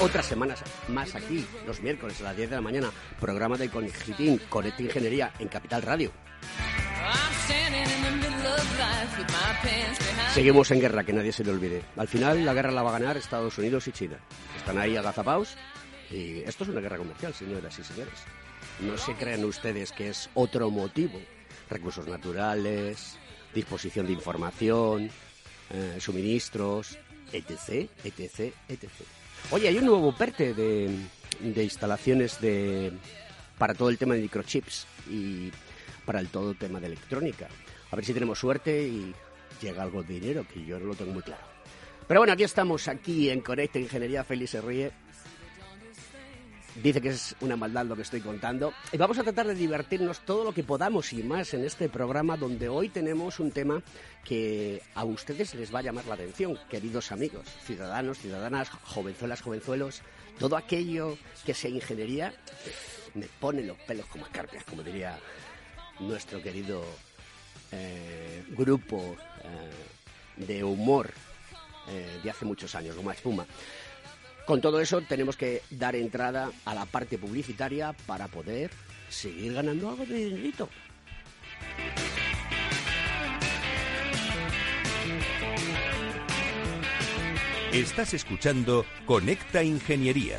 Otras semanas más aquí, los miércoles a las 10 de la mañana, programa de Conexitín, Conecta Ingeniería en Capital Radio. Seguimos en guerra, que nadie se le olvide. Al final la guerra la va a ganar Estados Unidos y China. Están ahí agazapados y esto es una guerra comercial, señoras y señores. No se crean ustedes que es otro motivo. Recursos naturales, disposición de información, eh, suministros, etc., etc., etc. Oye, hay un nuevo PERTE de, instalaciones de, para todo el tema de microchips y para el todo tema de electrónica. A ver si tenemos suerte y llega algo de dinero, que yo no lo tengo muy claro. Pero bueno, aquí estamos, aquí en Conecta Ingeniería. Feliz se ríe. Dice que es una maldad lo que estoy contando. Y vamos a tratar de divertirnos todo lo que podamos y más en este programa donde hoy tenemos un tema que a ustedes les va a llamar la atención, queridos amigos, ciudadanos, ciudadanas, jovenzuelas, jovenzuelos. Todo aquello que sea ingeniería me pone los pelos como escarpias, como diría nuestro querido eh, grupo eh, de humor eh, de hace muchos años, Goma Espuma. Con todo eso tenemos que dar entrada a la parte publicitaria para poder seguir ganando algo de dinerito. Estás escuchando Conecta Ingeniería.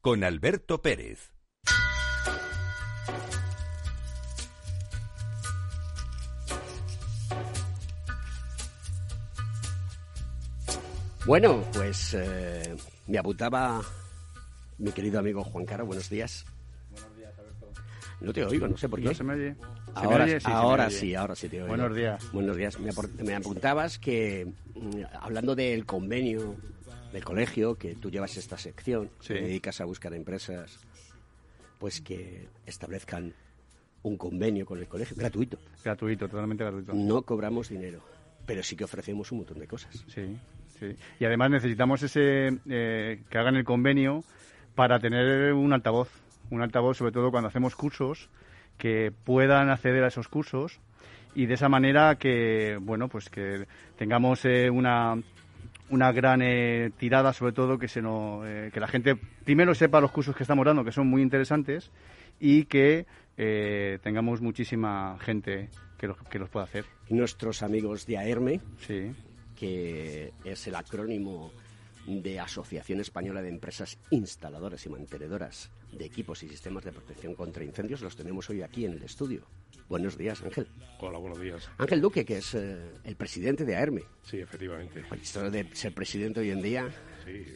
con Alberto Pérez. Bueno, pues eh, me apuntaba mi querido amigo Juan Caro. Buenos días. Buenos días, Alberto. No te oigo, no sé por qué. ¿No se me oye? ¿Se Ahora, me oye? Sí, se me ahora oye. sí, ahora sí te oigo. Buenos días. Buenos días. Me apuntabas que, mm, hablando del convenio del colegio, que tú llevas esta sección, Sí. te dedicas a buscar empresas, pues que establezcan un convenio con el colegio gratuito. Gratuito, totalmente gratuito. No cobramos dinero, pero sí que ofrecemos un montón de cosas. Sí, sí. Y además necesitamos ese eh, que hagan el convenio para tener un altavoz. Un altavoz, sobre todo cuando hacemos cursos, que puedan acceder a esos cursos y de esa manera que, bueno, pues que tengamos eh, una una gran eh, tirada, sobre todo que se nos, eh, que la gente primero sepa los cursos que estamos dando, que son muy interesantes, y que eh, tengamos muchísima gente que los, que los pueda hacer. Nuestros amigos de AERME, Sí, que es el acrónimo de Asociación Española de Empresas Instaladoras y Mantenedoras de Equipos y Sistemas de Protección contra Incendios, los tenemos hoy aquí en el estudio. Buenos días, Ángel. Hola, buenos días. Ángel Duque, que es eh, el presidente de AERME. Sí, efectivamente. esto de ser presidente hoy en día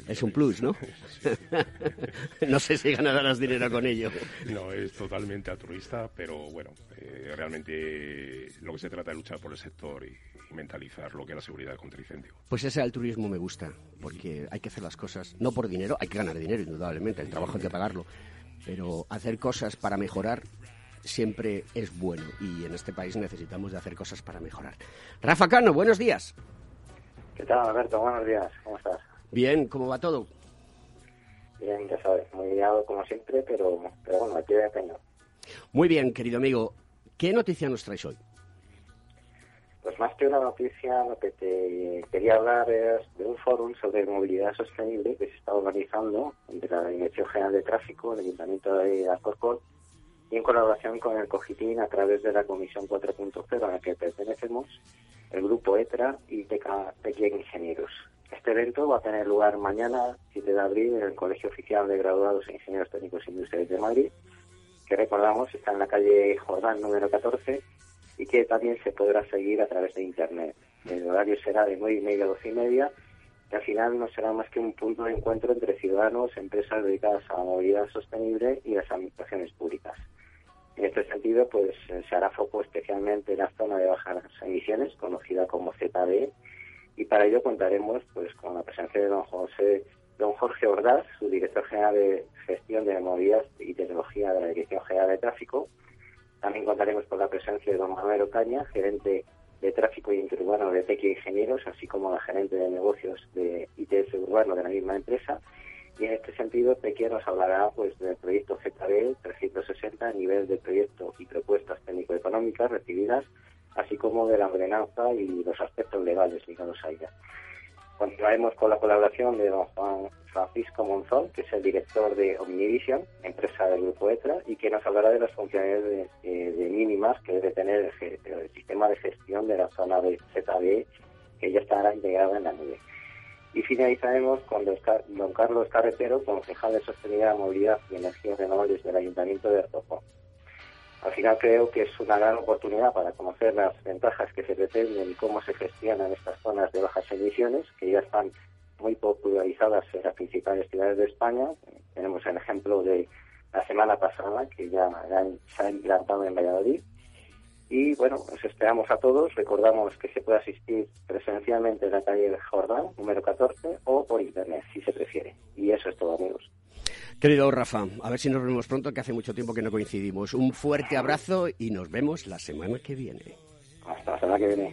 es un plus, ¿no? no sé si ganarás dinero con ello. No, es totalmente altruista, pero bueno, eh, realmente lo que se trata es luchar por el sector y, mentalizar lo que es la seguridad contra incendio. Pues ese altruismo me gusta, porque hay que hacer las cosas no por dinero, hay que ganar dinero, indudablemente, el trabajo hay que pagarlo, pero hacer cosas para mejorar siempre es bueno y en este país necesitamos de hacer cosas para mejorar. Rafa Cano, buenos días. ¿Qué tal, Alberto? Buenos días, ¿cómo estás? Bien, ¿cómo va todo? Bien, ya sabes, muy liado como siempre, pero, pero bueno, aquí de empeño. Muy bien, querido amigo. ¿Qué noticia nos traes hoy? Pues más que una noticia, lo que te quería hablar es de un foro sobre movilidad sostenible que se está organizando entre la Dirección General de Tráfico, el Ayuntamiento de Alcorcón y en colaboración con el COGITIN a través de la Comisión 4.0 a la que pertenecemos, el Grupo ETRA y TEC Ingenieros. Este evento va a tener lugar mañana, 7 de abril, en el Colegio Oficial de Graduados e Ingenieros Técnicos Industriales de Madrid, que recordamos está en la calle Jordán número 14 y que también se podrá seguir a través de Internet. El horario será de 9 y media a 12 y media y al final no será más que un punto de encuentro entre ciudadanos, empresas dedicadas a la movilidad sostenible y las administraciones públicas. En este sentido, pues se hará foco especialmente en la zona de bajas emisiones, conocida como ZB, y para ello contaremos pues con la presencia de don José don Jorge Ordaz, su director general de gestión de movilidad y tecnología de la Dirección General de Tráfico. También contaremos con la presencia de don Manuel Ocaña, gerente de tráfico interurbano de Tequio Ingenieros, así como la gerente de negocios de ITS Urbano de la misma empresa. Y en este sentido, Tequio nos hablará pues del proyecto ZB 360 a nivel de proyecto y propuestas técnico-económicas recibidas así como de la ordenanza y los aspectos legales ligados a ella. Continuaremos con la colaboración de don Juan Francisco Monzón, que es el director de Omnivision, empresa del Grupo ETRA, y que nos hablará de las funciones de, mínimas que debe tener el, sistema de gestión de la zona de ZB, que ya estará integrada en la nube. Y finalizaremos con don Carlos Carretero, concejal de Sostenibilidad, Movilidad y Energías Renovables del Ayuntamiento de Artozón al final creo que es una gran oportunidad para conocer las ventajas que se pretenden y cómo se gestionan estas zonas de bajas emisiones, que ya están muy popularizadas en las principales ciudades de España. Tenemos el ejemplo de la semana pasada, que ya se ha implantado en Valladolid. Y bueno, os esperamos a todos. Recordamos que se puede asistir presencialmente en la calle Jordán, número 14, o por internet, si se prefiere. Y eso es todo, amigos. Querido Rafa, a ver si nos vemos pronto, que hace mucho tiempo que no coincidimos. Un fuerte abrazo y nos vemos la semana que viene. Hasta la semana que viene.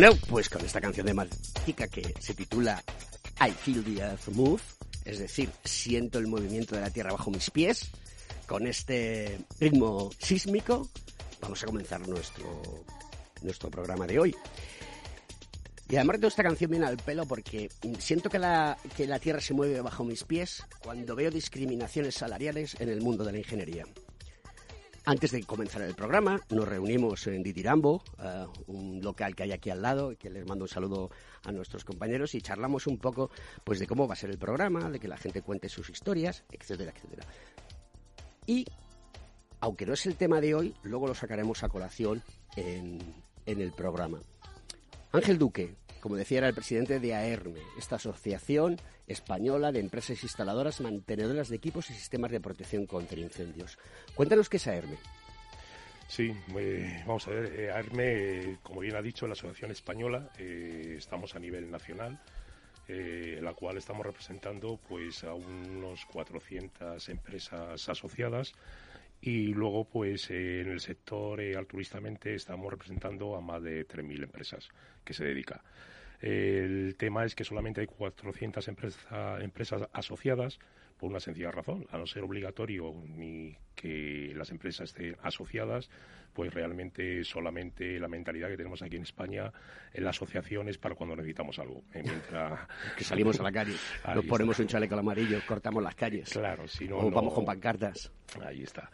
Bueno, pues con esta canción de Maltica que se titula I Feel the Earth Move, es decir, siento el movimiento de la tierra bajo mis pies, con este ritmo sísmico, vamos a comenzar nuestro, nuestro programa de hoy. Y además de esta canción viene al pelo porque siento que la, que la tierra se mueve bajo mis pies cuando veo discriminaciones salariales en el mundo de la ingeniería. Antes de comenzar el programa, nos reunimos en Ditirambo, eh, un local que hay aquí al lado, que les mando un saludo a nuestros compañeros y charlamos un poco pues de cómo va a ser el programa, de que la gente cuente sus historias, etcétera, etcétera. Y aunque no es el tema de hoy, luego lo sacaremos a colación en el programa. Ángel Duque, como decía, era el presidente de AERME, esta asociación española de empresas instaladoras mantenedoras de equipos y sistemas de protección contra incendios. Cuéntanos qué es AERME. Sí, eh, vamos a ver, eh, AERME, como bien ha dicho la Asociación Española, eh, estamos a nivel nacional, la cual estamos representando pues a unos 400 empresas asociadas y luego, pues en el sector altruistamente estamos representando a más de 3.000 empresas que se dedican. El tema es que solamente hay 400 empresas asociadas por una sencilla razón, a no ser obligatorio ni que las empresas estén asociadas, pues realmente solamente la mentalidad que tenemos aquí en España en la asociación es para cuando necesitamos algo. ¿eh? Mientras... que salimos a la calle, nos ponemos un chaleco amarillo, cortamos las calles. Claro, si no, o vamos con pancartas. Ahí está.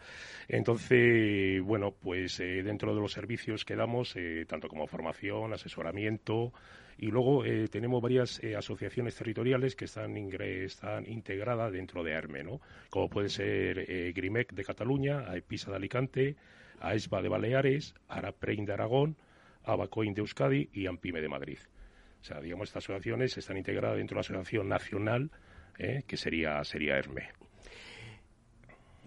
Entonces, bueno, pues eh, dentro de los servicios que damos, eh, tanto como formación, asesoramiento, y luego eh, tenemos varias eh, asociaciones territoriales que están, están integradas dentro de ARME, ¿no? como puede ser eh, Grimec de Cataluña, AEPISA de Alicante, AESBA de Baleares, ARAPREIN de Aragón, ABACOIN de Euskadi y AMPIME de Madrid. O sea, digamos, estas asociaciones están integradas dentro de la Asociación Nacional, que sería, sería ERME.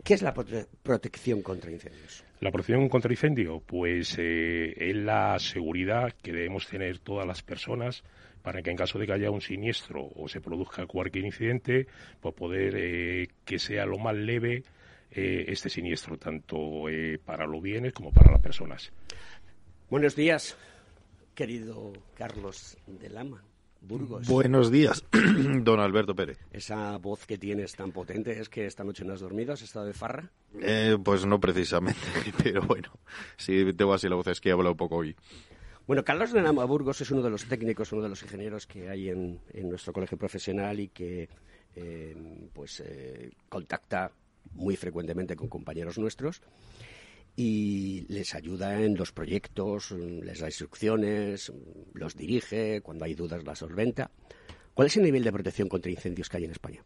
¿Qué es la protección contra incendios? La protección contra incendio, pues eh, es la seguridad que debemos tener todas las personas para que en caso de que haya un siniestro o se produzca cualquier incidente, pues poder eh, que sea lo más leve eh, este siniestro, tanto para los bienes como para las personas. Buenos días, querido Carlos de Lama. Burgos. Buenos días, don Alberto Pérez. Esa voz que tienes tan potente, ¿es que esta noche no has dormido? ¿Has estado de farra? Eh, pues no precisamente, pero bueno, si tengo así la voz es que he hablado poco hoy. Bueno, Carlos de Nama Burgos es uno de los técnicos, uno de los ingenieros que hay en, nuestro colegio profesional y que eh, pues eh, contacta muy frecuentemente con compañeros nuestros y les ayuda en los proyectos, les da instrucciones, los dirige, cuando hay dudas las solventa. ¿Cuál es el nivel de protección contra incendios que hay en España?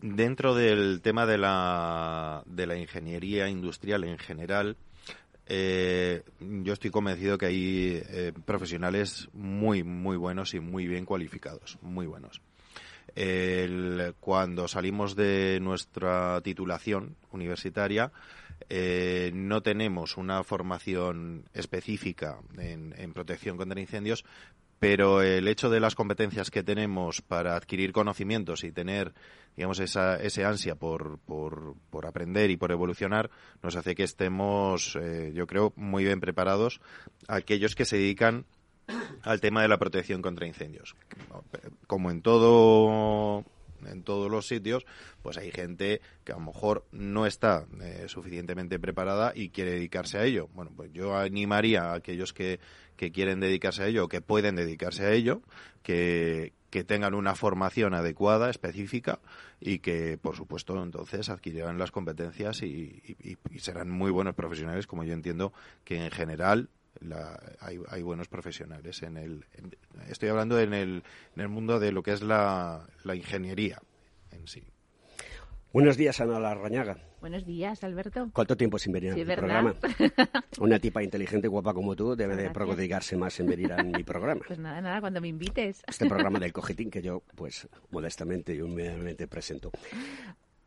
Dentro del tema de la, de la ingeniería industrial en general, eh, yo estoy convencido que hay eh, profesionales muy, muy buenos y muy bien cualificados, muy buenos. cuando salimos de nuestra titulación universitaria, eh, no tenemos una formación específica en, protección contra incendios, pero el hecho de las competencias que tenemos para adquirir conocimientos y tener, digamos, esa, ese ansia por, por, aprender y por evolucionar, nos hace que estemos, eh, yo creo, muy bien preparados aquellos que se dedican al tema de la protección contra incendios. Como en todo en todos los sitios, pues hay gente que a lo mejor no está eh, suficientemente preparada y quiere dedicarse a ello. Bueno, pues yo animaría a aquellos que, que quieren dedicarse a ello o que pueden dedicarse a ello, que, que tengan una formación adecuada, específica y que, por supuesto, entonces adquirirán las competencias y, serán muy buenos profesionales, como yo entiendo que en general hay, hay, buenos profesionales en el estoy hablando en el, en el mundo de lo que es la, la ingeniería en sí Buenos días, Ana Larrañaga. Buenos días, Alberto. ¿Cuánto tiempo sin venir a mi programa? Una tipa inteligente y guapa como tú debe de prodigarse más en venir a mi programa. Pues nada, nada, cuando me invites. Este programa del cojetín que yo, pues, modestamente y humildemente presento.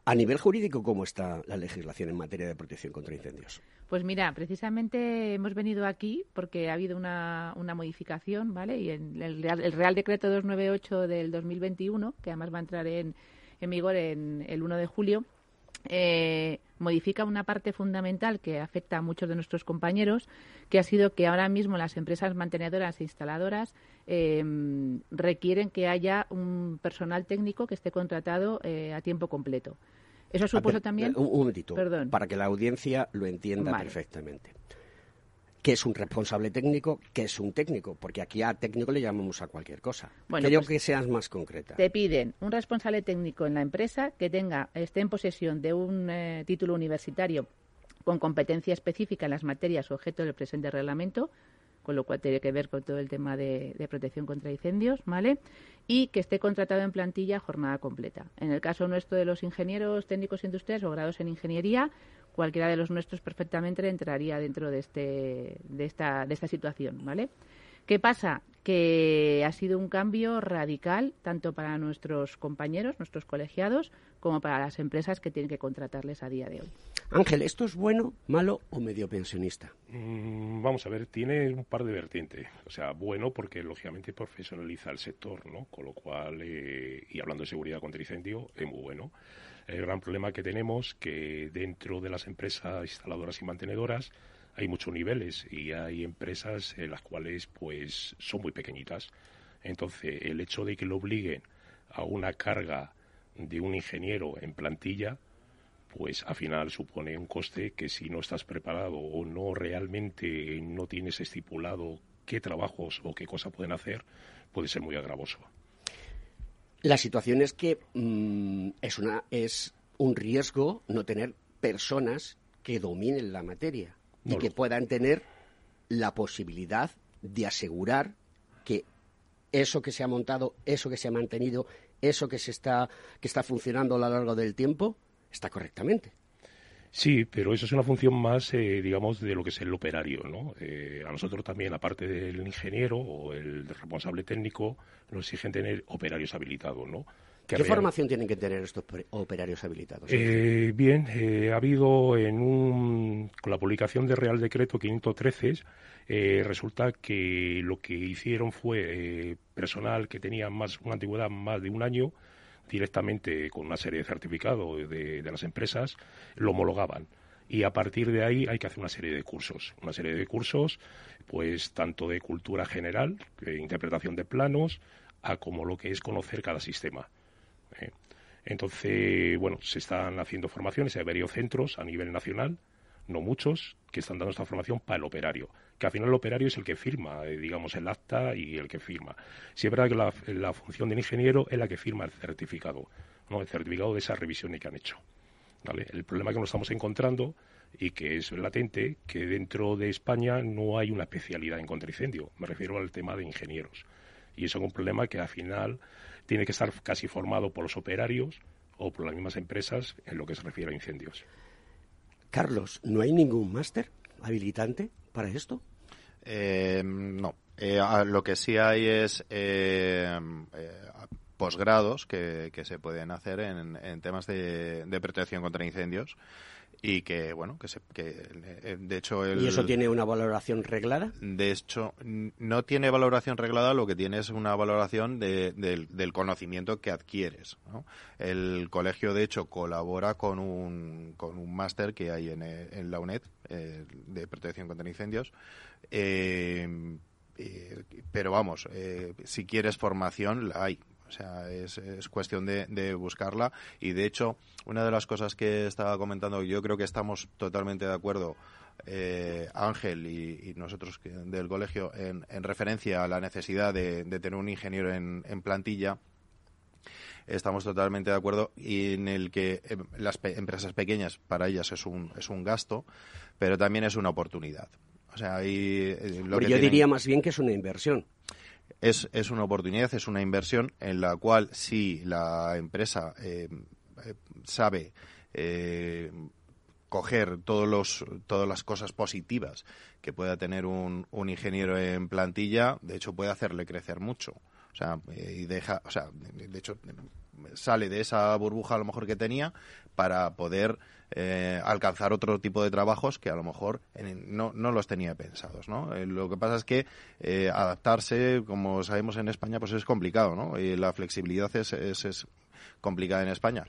A nivel jurídico, ¿cómo está la legislación en materia de protección contra incendios? Pues mira, precisamente hemos venido aquí porque ha habido una, modificación, ¿vale? Y en el Real, Decreto 298 del 2021, que además va a entrar en, vigor en el 1 de julio, eh, modifica una parte fundamental que afecta a muchos de nuestros compañeros, que ha sido que ahora mismo las empresas mantenedoras e instaladoras eh, requieren que haya un personal técnico que esté contratado eh, a tiempo completo. Eso supuso también. Un, momentito, para que la audiencia lo entienda perfectamente. ¿Qué es un responsable técnico? ¿Qué es un técnico? Porque aquí a técnico le llamamos a cualquier cosa. Bueno, Quiero pues que seas más concreta. Te piden un responsable técnico en la empresa que tenga, esté en posesión de un eh, título universitario con competencia específica en las materias objeto del presente reglamento, con lo cual tiene que ver con todo el tema de, protección contra incendios, ¿vale? Y que esté contratado en plantilla jornada completa. En el caso nuestro de los ingenieros técnicos industriales o grados en ingeniería, cualquiera de los nuestros perfectamente entraría dentro de, este, de, esta, de esta situación, ¿vale? ¿Qué pasa? que ha sido un cambio radical tanto para nuestros compañeros, nuestros colegiados, como para las empresas que tienen que contratarles a día de hoy. Ángel, ¿esto es bueno, malo o medio pensionista? Mm, vamos a ver, tiene un par de vertientes. O sea, bueno porque lógicamente profesionaliza el sector, ¿no? Con lo cual, eh, y hablando de seguridad contra incendio, es muy bueno. El gran problema que tenemos que dentro de las empresas instaladoras y mantenedoras hay muchos niveles y hay empresas en las cuales pues son muy pequeñitas. Entonces, el hecho de que lo obliguen a una carga de un ingeniero en plantilla, pues al final supone un coste que si no estás preparado o no realmente no tienes estipulado qué trabajos o qué cosas pueden hacer, puede ser muy agravoso. La situación es que mm, es, una, es un riesgo no tener personas que dominen la materia y que puedan tener la posibilidad de asegurar que eso que se ha montado, eso que se ha mantenido, eso que se está que está funcionando a lo largo del tiempo está correctamente. Sí, pero eso es una función más, eh, digamos, de lo que es el operario, ¿no? Eh, a nosotros también, aparte del ingeniero o el responsable técnico, nos exigen tener operarios habilitados, ¿no? ¿Qué formación tienen que tener estos operarios habilitados? Eh, bien, eh, ha habido en un, con la publicación del Real Decreto 513, eh, resulta que lo que hicieron fue personal que tenía más una antigüedad más de un año, directamente con una serie de certificados de, de las empresas, lo homologaban y a partir de ahí hay que hacer una serie de cursos, una serie de cursos, pues tanto de cultura general, de interpretación de planos, a como lo que es conocer cada sistema. ¿Eh? Entonces, bueno, se están haciendo formaciones, hay varios centros a nivel nacional, no muchos, que están dando esta formación para el operario, que al final el operario es el que firma, eh, digamos, el acta y el que firma. Si es verdad que la, función del ingeniero es la que firma el certificado, ¿no? el certificado de esa revisión que han hecho. El problema que nos estamos encontrando y que es latente, que dentro de España no hay una especialidad en contraincendio. Me refiero al tema de ingenieros. Y eso es un problema que al final tiene que estar casi formado por los operarios o por las mismas empresas en lo que se refiere a incendios. Carlos, ¿no hay ningún máster habilitante para esto? Eh, no. Eh, lo que sí hay es eh, posgrados que, se pueden hacer en, temas de, de, protección contra incendios y que bueno que, se, que eh, de hecho el, y eso tiene una valoración reglada de hecho no tiene valoración reglada lo que tiene es una valoración de, del, conocimiento que adquieres el colegio de hecho colabora con un con un máster que hay en, en la UNED eh, de protección contra incendios eh, pero vamos si quieres formación la hay o sea, es, es cuestión de, de, buscarla. Y de hecho, una de las cosas que estaba comentando, yo creo que estamos totalmente de acuerdo, eh, Ángel y, nosotros del colegio, en, en, referencia a la necesidad de, de tener un ingeniero en, en, plantilla. Estamos totalmente de acuerdo y en el que eh, las empresas pequeñas para ellas es un, es un gasto, pero también es una oportunidad. O sea, ahí, eh, yo diría más bien que es una inversión es, es una oportunidad, es una inversión en la cual si la empresa eh, eh, sabe eh, coger todos los, todas las cosas positivas que pueda tener un, un ingeniero en plantilla, de hecho puede hacerle crecer mucho. O sea, y deja, o sea, de hecho sale de esa burbuja a lo mejor que tenía para poder eh, alcanzar otro tipo de trabajos que a lo mejor no, no los tenía pensados, ¿no? Eh, lo que pasa es que eh, adaptarse, como sabemos en España, pues es complicado, ¿no? Y la flexibilidad es, es, complicada en España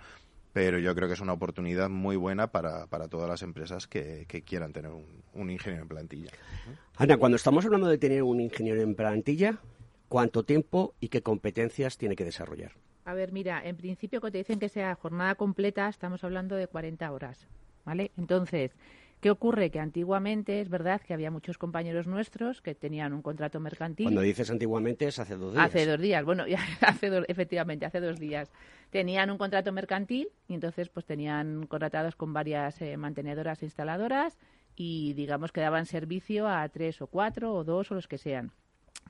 pero yo creo que es una oportunidad muy buena para, para todas las empresas que, que quieran tener un, un, ingeniero en plantilla. Ana, cuando estamos hablando de tener un ingeniero en plantilla, ¿cuánto tiempo y qué competencias tiene que desarrollar? A ver, mira, en principio cuando te dicen que sea jornada completa, estamos hablando de 40 horas, ¿vale? Entonces, ¿qué ocurre? Que antiguamente es verdad que había muchos compañeros nuestros que tenían un contrato mercantil. Cuando dices antiguamente es hace dos días. Hace dos días, bueno, hace efectivamente, hace dos días. Tenían un contrato mercantil y entonces pues tenían contratados con varias eh, mantenedoras e instaladoras y digamos que daban servicio a tres o cuatro o dos o los que sean.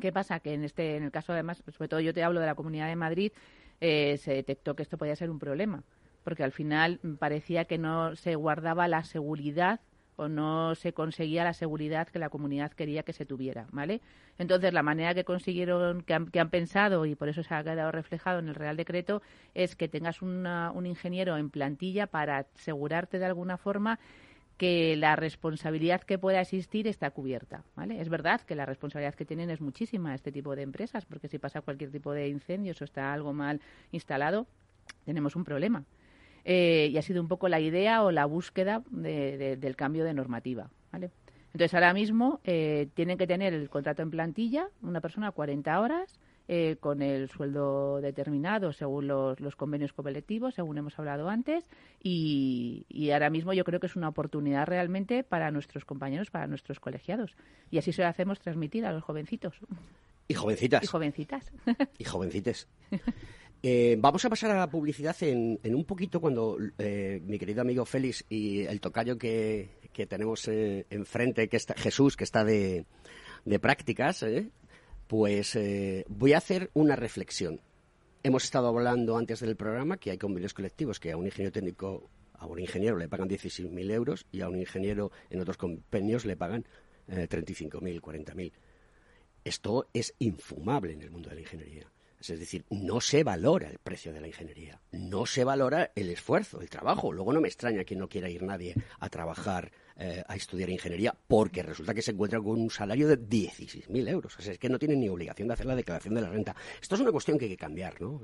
¿Qué pasa? Que en este, en el caso además, sobre todo yo te hablo de la Comunidad de Madrid, eh, se detectó que esto podía ser un problema, porque al final parecía que no se guardaba la seguridad o no se conseguía la seguridad que la comunidad quería que se tuviera, ¿vale? Entonces, la manera que consiguieron, que han, que han pensado, y por eso se ha quedado reflejado en el Real Decreto, es que tengas un ingeniero en plantilla para asegurarte de alguna forma que la responsabilidad que pueda existir está cubierta. ¿vale? Es verdad que la responsabilidad que tienen es muchísima este tipo de empresas, porque si pasa cualquier tipo de incendio o está algo mal instalado, tenemos un problema. Eh, y ha sido un poco la idea o la búsqueda del cambio de normativa. ¿vale? Entonces, ahora mismo eh, tienen que tener el contrato en plantilla, una persona 40 horas, eh, con el sueldo determinado según los, los, convenios colectivos, según hemos hablado antes, y, y, ahora mismo yo creo que es una oportunidad realmente para nuestros compañeros, para nuestros colegiados. Y así se lo hacemos transmitir a los jovencitos. Y jovencitas. Y jovencitas. y jovencites. Eh, vamos a pasar a la publicidad en, en un poquito cuando eh, mi querido amigo Félix y el tocayo que, que tenemos eh, enfrente, que está Jesús, que está de, de prácticas, eh, pues eh, voy a hacer una reflexión. Hemos estado hablando antes del programa que hay convenios colectivos que a un ingeniero técnico, a un ingeniero le pagan 16.000 euros y a un ingeniero en otros convenios le pagan eh, 35.000, 40.000. Esto es infumable en el mundo de la ingeniería. Es decir, no se valora el precio de la ingeniería, no se valora el esfuerzo, el trabajo. Luego no me extraña que no quiera ir nadie a trabajar eh, a estudiar ingeniería porque resulta que se encuentra con un salario de 16.000 euros. O sea, es que no tienen ni obligación de hacer la declaración de la renta. Esto es una cuestión que hay que cambiar, ¿no?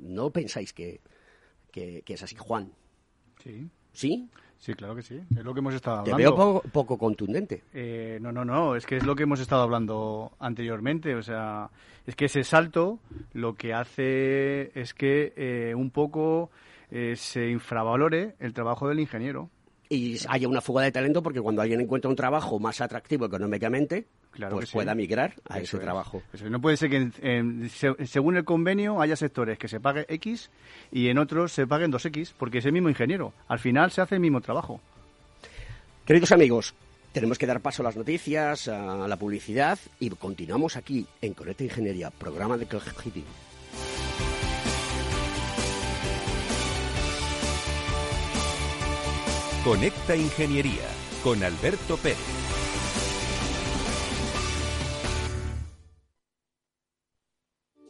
¿No pensáis que, que, que es así, Juan? Sí. ¿Sí? Sí, claro que sí. Es lo que hemos estado hablando. Te veo poco, poco contundente. Eh, no, no, no. Es que es lo que hemos estado hablando anteriormente. O sea, es que ese salto lo que hace es que eh, un poco eh, se infravalore el trabajo del ingeniero y haya una fuga de talento porque cuando alguien encuentra un trabajo más atractivo económicamente, claro pues sí. pueda migrar a Eso ese es. trabajo. Eso no puede ser que, se- según el convenio, haya sectores que se pague X y en otros se paguen 2X, porque es el mismo ingeniero. Al final se hace el mismo trabajo. Queridos amigos, tenemos que dar paso a las noticias, a la publicidad y continuamos aquí en Conecta Ingeniería, programa de Cogitim. Conecta Ingeniería con Alberto Pérez.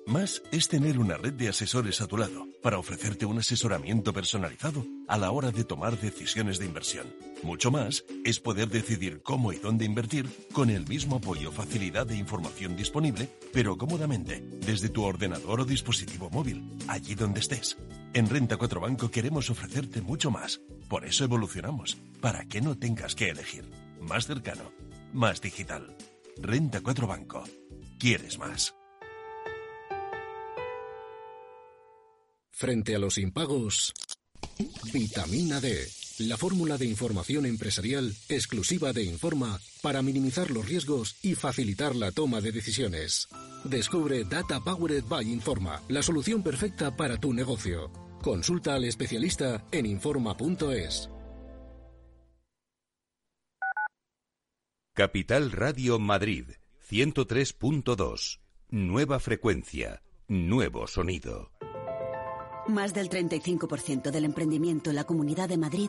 Más es tener una red de asesores a tu lado para ofrecerte un asesoramiento personalizado a la hora de tomar decisiones de inversión. Mucho más es poder decidir cómo y dónde invertir con el mismo apoyo, facilidad e información disponible, pero cómodamente, desde tu ordenador o dispositivo móvil, allí donde estés. En Renta 4 Banco queremos ofrecerte mucho más. Por eso evolucionamos, para que no tengas que elegir. Más cercano, más digital. Renta 4 Banco. ¿Quieres más? Frente a los impagos, vitamina D, la fórmula de información empresarial exclusiva de Informa para minimizar los riesgos y facilitar la toma de decisiones. Descubre Data Powered by Informa, la solución perfecta para tu negocio. Consulta al especialista en informa.es. Capital Radio Madrid 103.2. Nueva frecuencia, nuevo sonido. Más del 35% del emprendimiento en la Comunidad de Madrid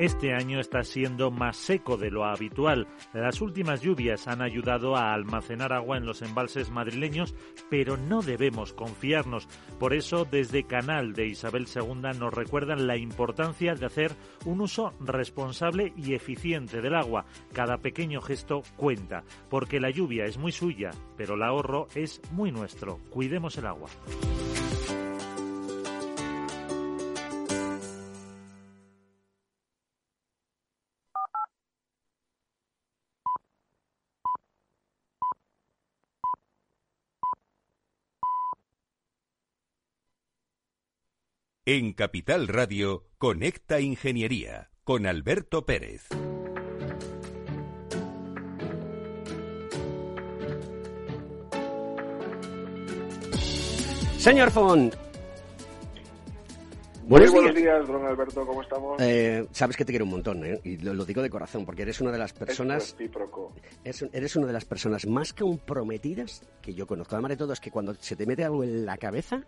Este año está siendo más seco de lo habitual. Las últimas lluvias han ayudado a almacenar agua en los embalses madrileños, pero no debemos confiarnos. Por eso, desde Canal de Isabel II nos recuerdan la importancia de hacer un uso responsable y eficiente del agua. Cada pequeño gesto cuenta, porque la lluvia es muy suya, pero el ahorro es muy nuestro. Cuidemos el agua. En Capital Radio, Conecta Ingeniería con Alberto Pérez. Señor Font, Buenos Muy buenos días. días, don Alberto, ¿cómo estamos? Eh, sabes que te quiero un montón, ¿eh? y lo, lo digo de corazón, porque eres una de las personas, es- eres una de las personas más comprometidas que yo conozco. Además de todo, es que cuando se te mete algo en la cabeza,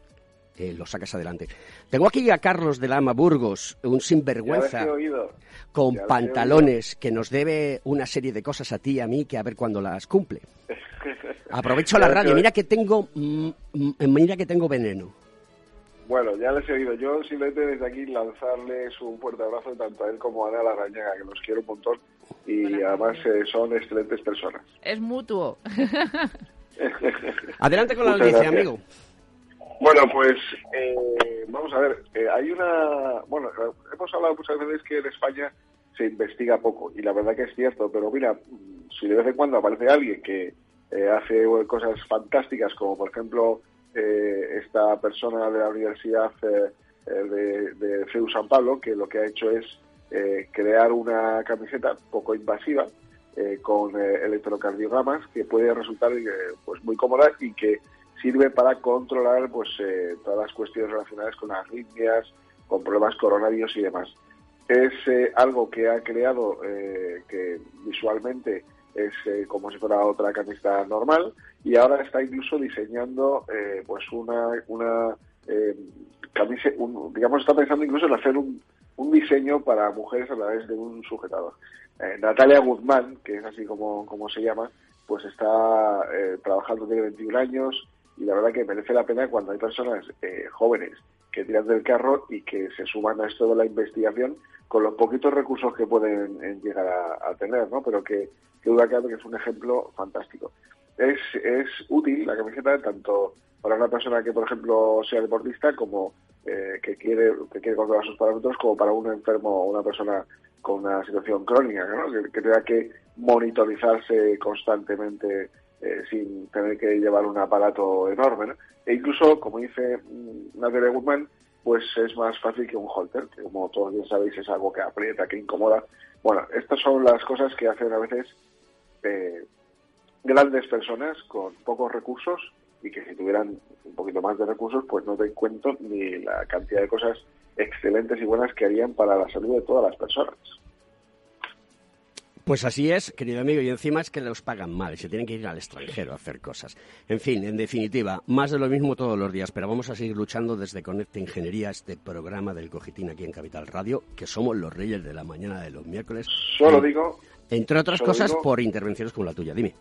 eh, lo sacas adelante. Tengo aquí a Carlos de Lama Burgos, un sinvergüenza con pantalones que nos debe una serie de cosas a ti y a mí que a ver cuándo las cumple. Aprovecho la radio, mira que tengo, mm, mm, mira que tengo veneno. Bueno, ya les he oído. Yo simplemente desde aquí lanzarles un fuerte abrazo tanto a él como a Ana Larrañaga, que los quiero un montón y además eh, son excelentes personas. Es mutuo. Adelante con la Muchas noticia, gracias. amigo. Bueno, pues eh, vamos a ver. eh, hay una. Bueno, hemos hablado muchas veces que en España se investiga poco y la verdad que es cierto, pero mira, mm, si de vez en cuando aparece alguien que eh, hace cosas fantásticas, como por ejemplo eh, esta persona de la Universidad eh, de, de CEU San Pablo, que lo que ha hecho es crear una camiseta poco invasiva con electrocardiogramas que puede resultar pues muy cómoda y que sirve para controlar pues eh, todas las cuestiones relacionadas con arritmias, con problemas coronarios y demás. Es eh, algo que ha creado que que visualmente es eh, como si fuera otra camiseta normal y ahora está incluso diseñando eh, pues una, una eh, camisa, un- digamos está pensando incluso en hacer un, un diseño para mujeres a través de un sujetador. Eh, Natalia Guzmán, que es así como, como se llama, pues está eh, trabajando, tiene 21 años y la verdad que merece la pena cuando hay personas eh, jóvenes que tiran del carro y que se suman a esto de la investigación con los poquitos recursos que pueden eh, llegar a, tener, ¿no? Pero que, que duda cabe que es un ejemplo fantástico. Es, es útil la camiseta tanto para una persona que, por ejemplo, sea deportista como eh, que quiere que quiere controlar sus parámetros, como para un enfermo o una persona con una situación crónica, ¿no? que tenga que monitorizarse constantemente eh, sin tener que llevar un aparato enorme. ¿no? E incluso, como dice mm, Natalia Goodman, pues es más fácil que un holter, que como todos bien sabéis es algo que aprieta, que incomoda. Bueno, estas son las cosas que hacen a veces eh, grandes personas con pocos recursos y que si tuvieran un poquito más de recursos, pues no te cuento ni la cantidad de cosas excelentes y buenas que harían para la salud de todas las personas. Pues así es, querido amigo, y encima es que los pagan mal y se tienen que ir al extranjero a hacer cosas. En fin, en definitiva, más de lo mismo todos los días, pero vamos a seguir luchando desde Conecta Ingeniería, este programa del Cogitín aquí en Capital Radio, que somos los reyes de la mañana de los miércoles. Solo digo, Entre otras cosas, digo- por intervenciones como la tuya. Dime.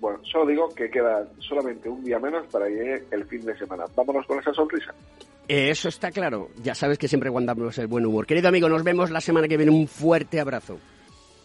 bueno, solo digo que queda solamente un día menos para que llegue el fin de semana. Vámonos con esa sonrisa. Eso está claro. Ya sabes que siempre guardamos el buen humor. Querido amigo, nos vemos la semana que viene. Un fuerte abrazo.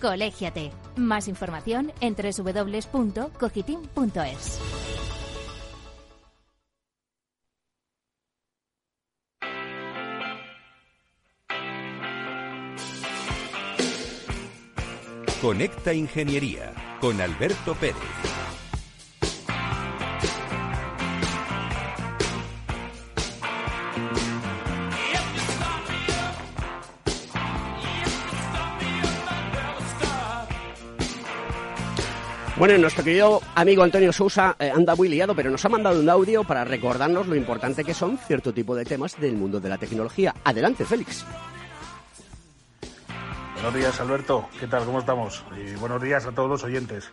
Colégiate. Más información en www.cogitim.es. Conecta Ingeniería con Alberto Pérez. Bueno, nuestro querido amigo Antonio Sousa eh, anda muy liado, pero nos ha mandado un audio para recordarnos lo importante que son cierto tipo de temas del mundo de la tecnología. Adelante, Félix. Buenos días, Alberto. ¿Qué tal? ¿Cómo estamos? Y buenos días a todos los oyentes.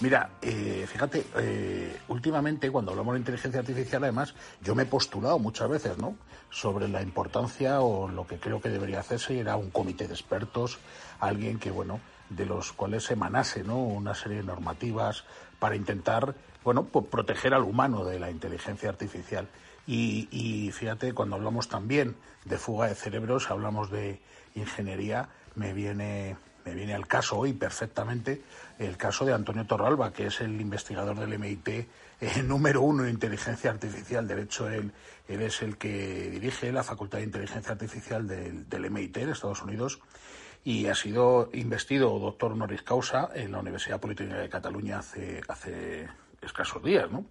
Mira, eh, fíjate, eh, últimamente cuando hablamos de inteligencia artificial, además, yo me he postulado muchas veces, ¿no? Sobre la importancia o lo que creo que debería hacerse, era un comité de expertos, alguien que, bueno, de los cuales emanase ¿no? una serie de normativas para intentar bueno, pues proteger al humano de la inteligencia artificial. Y, fíjate, cuando hablamos también de fuga de cerebros, hablamos de ingeniería, me viene, me viene al caso hoy perfectamente el caso de Antonio Torralba, que es el investigador del MIT eh, número uno en inteligencia artificial. De hecho, él, él es el que dirige la Facultad de Inteligencia Artificial del, del MIT de Estados Unidos y ha sido investido doctor honoris causa en la Universidad Politécnica de Cataluña hace, hace escasos días, ¿no?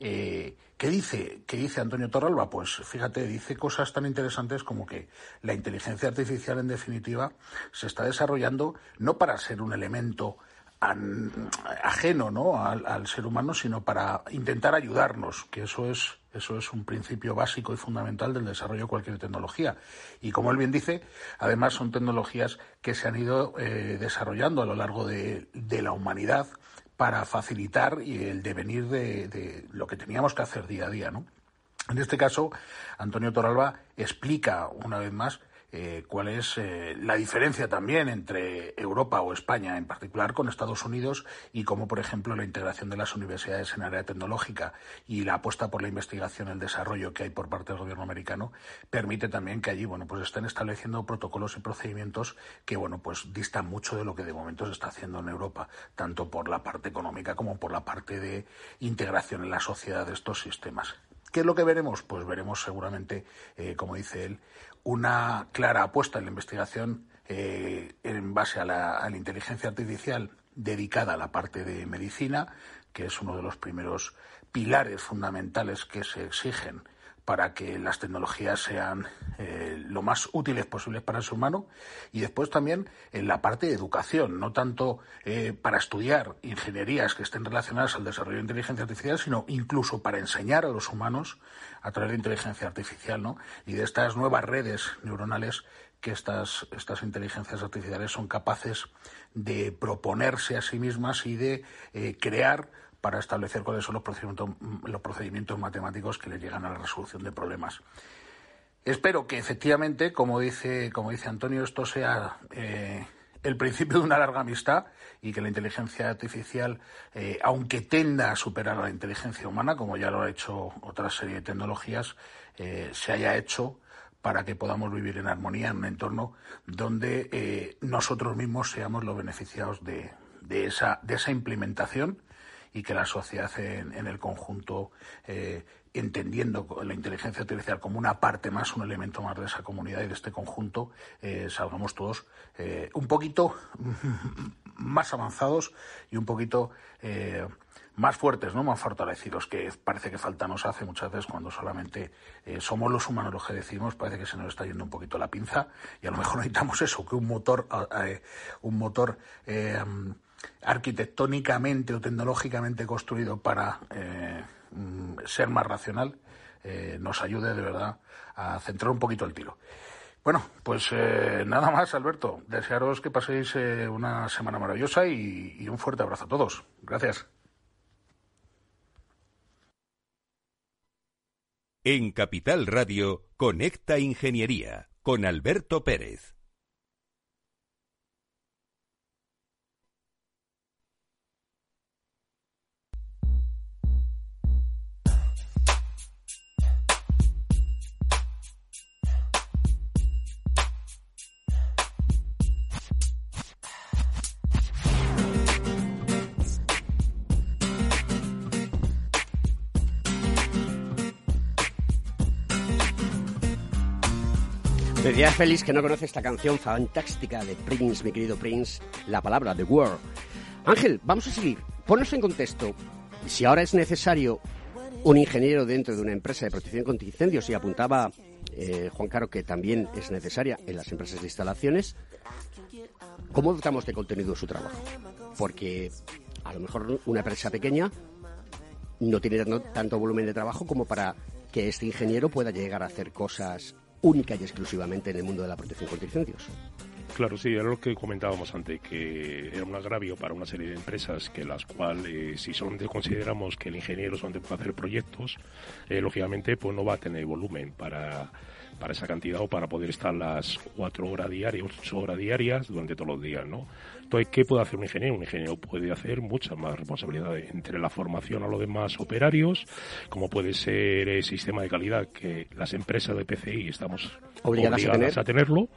Eh, ¿qué, dice, ¿Qué dice Antonio Torralba? Pues fíjate, dice cosas tan interesantes como que la inteligencia artificial, en definitiva, se está desarrollando no para ser un elemento ajeno ¿no? al, al, ser humano, sino para intentar ayudarnos, que eso es, eso es un principio básico y fundamental del desarrollo de cualquier tecnología. Y como él bien dice, además son tecnologías que se han ido eh, desarrollando a lo largo de, de la humanidad para facilitar el devenir de, de, lo que teníamos que hacer día a día, ¿no? En este caso, Antonio Toralba explica una vez más eh, cuál es eh, la diferencia también entre Europa o España en particular con Estados Unidos y cómo, por ejemplo, la integración de las universidades en área tecnológica y la apuesta por la investigación y el desarrollo que hay por parte del gobierno americano permite también que allí, bueno, pues estén estableciendo protocolos y procedimientos que, bueno, pues distan mucho de lo que de momento se está haciendo en Europa, tanto por la parte económica como por la parte de integración en la sociedad de estos sistemas. ¿Qué es lo que veremos? Pues veremos seguramente, eh, como dice él, una clara apuesta en la investigación eh, en base a la, inteligencia artificial dedicada a la parte de medicina, que es uno de los primeros pilares fundamentales que se exigen para que las tecnologías sean eh, lo más útiles posibles para el ser humano. Y después también en la parte de educación, no tanto eh, para estudiar ingenierías que estén relacionadas al desarrollo de inteligencia artificial, sino incluso para enseñar a los humanos a través de inteligencia artificial, ¿no? Y de estas nuevas redes neuronales que estas, estas inteligencias artificiales son capaces de proponerse a sí mismas y de eh, crear para establecer cuáles son los procedimientos, los procedimientos matemáticos que le llegan a la resolución de problemas. Espero que efectivamente, como dice, como dice Antonio, esto sea eh, el principio de una larga amistad y que la inteligencia artificial, eh, aunque tenda a superar a la inteligencia humana, como ya lo ha hecho otra serie de tecnologías, eh, se haya hecho para que podamos vivir en armonía en un entorno donde eh, nosotros mismos seamos los beneficiados de, esa, de esa implementación y que la sociedad en, el conjunto, entendiendo la inteligencia artificial como una parte más, un elemento más de esa comunidad y de este conjunto, eh, salgamos todos eh, un poquito más avanzados y un poquito eh, más fuertes, ¿no? más fortalecidos, que parece que falta nos hace muchas veces cuando solamente somos los humanos los que decimos, parece que se nos está yendo un poquito la pinza y a lo mejor necesitamos eso, que un motor, un motor arquitectónicamente o tecnológicamente construido para ser más racional, eh, nos ayude de verdad a centrar un poquito el tiro. Bueno, pues eh, nada más, Alberto. Desearos que paséis eh, una semana maravillosa y, y un fuerte abrazo a todos. Gracias. En Capital Radio, Conecta Ingeniería con Alberto Pérez. Decía Félix que no conoce esta canción fantástica de Prince, mi querido Prince, la palabra The World. Ángel, vamos a seguir. Ponnos en contexto. Si ahora es necesario un ingeniero dentro de una empresa de protección contra incendios y apuntaba eh, Juan Caro que también es necesaria en las empresas de instalaciones, ¿cómo dotamos de contenido su trabajo? Porque a lo mejor una empresa pequeña no tiene tanto volumen de trabajo como para que este ingeniero pueda llegar a hacer cosas única y exclusivamente en el mundo de la protección contra incendios. Claro, sí, era lo que comentábamos antes, que era un agravio para una serie de empresas que las cuales, eh, si solamente consideramos que el ingeniero solamente puede hacer proyectos, eh, lógicamente pues no va a tener volumen para para esa cantidad o para poder estar las cuatro horas diarias, ocho horas diarias durante todos los días, ¿no? Entonces, ¿qué puede hacer un ingeniero? Un ingeniero puede hacer muchas más responsabilidades, entre la formación a los demás operarios, como puede ser el sistema de calidad que las empresas de PCI estamos obligadas, a, tenerlo,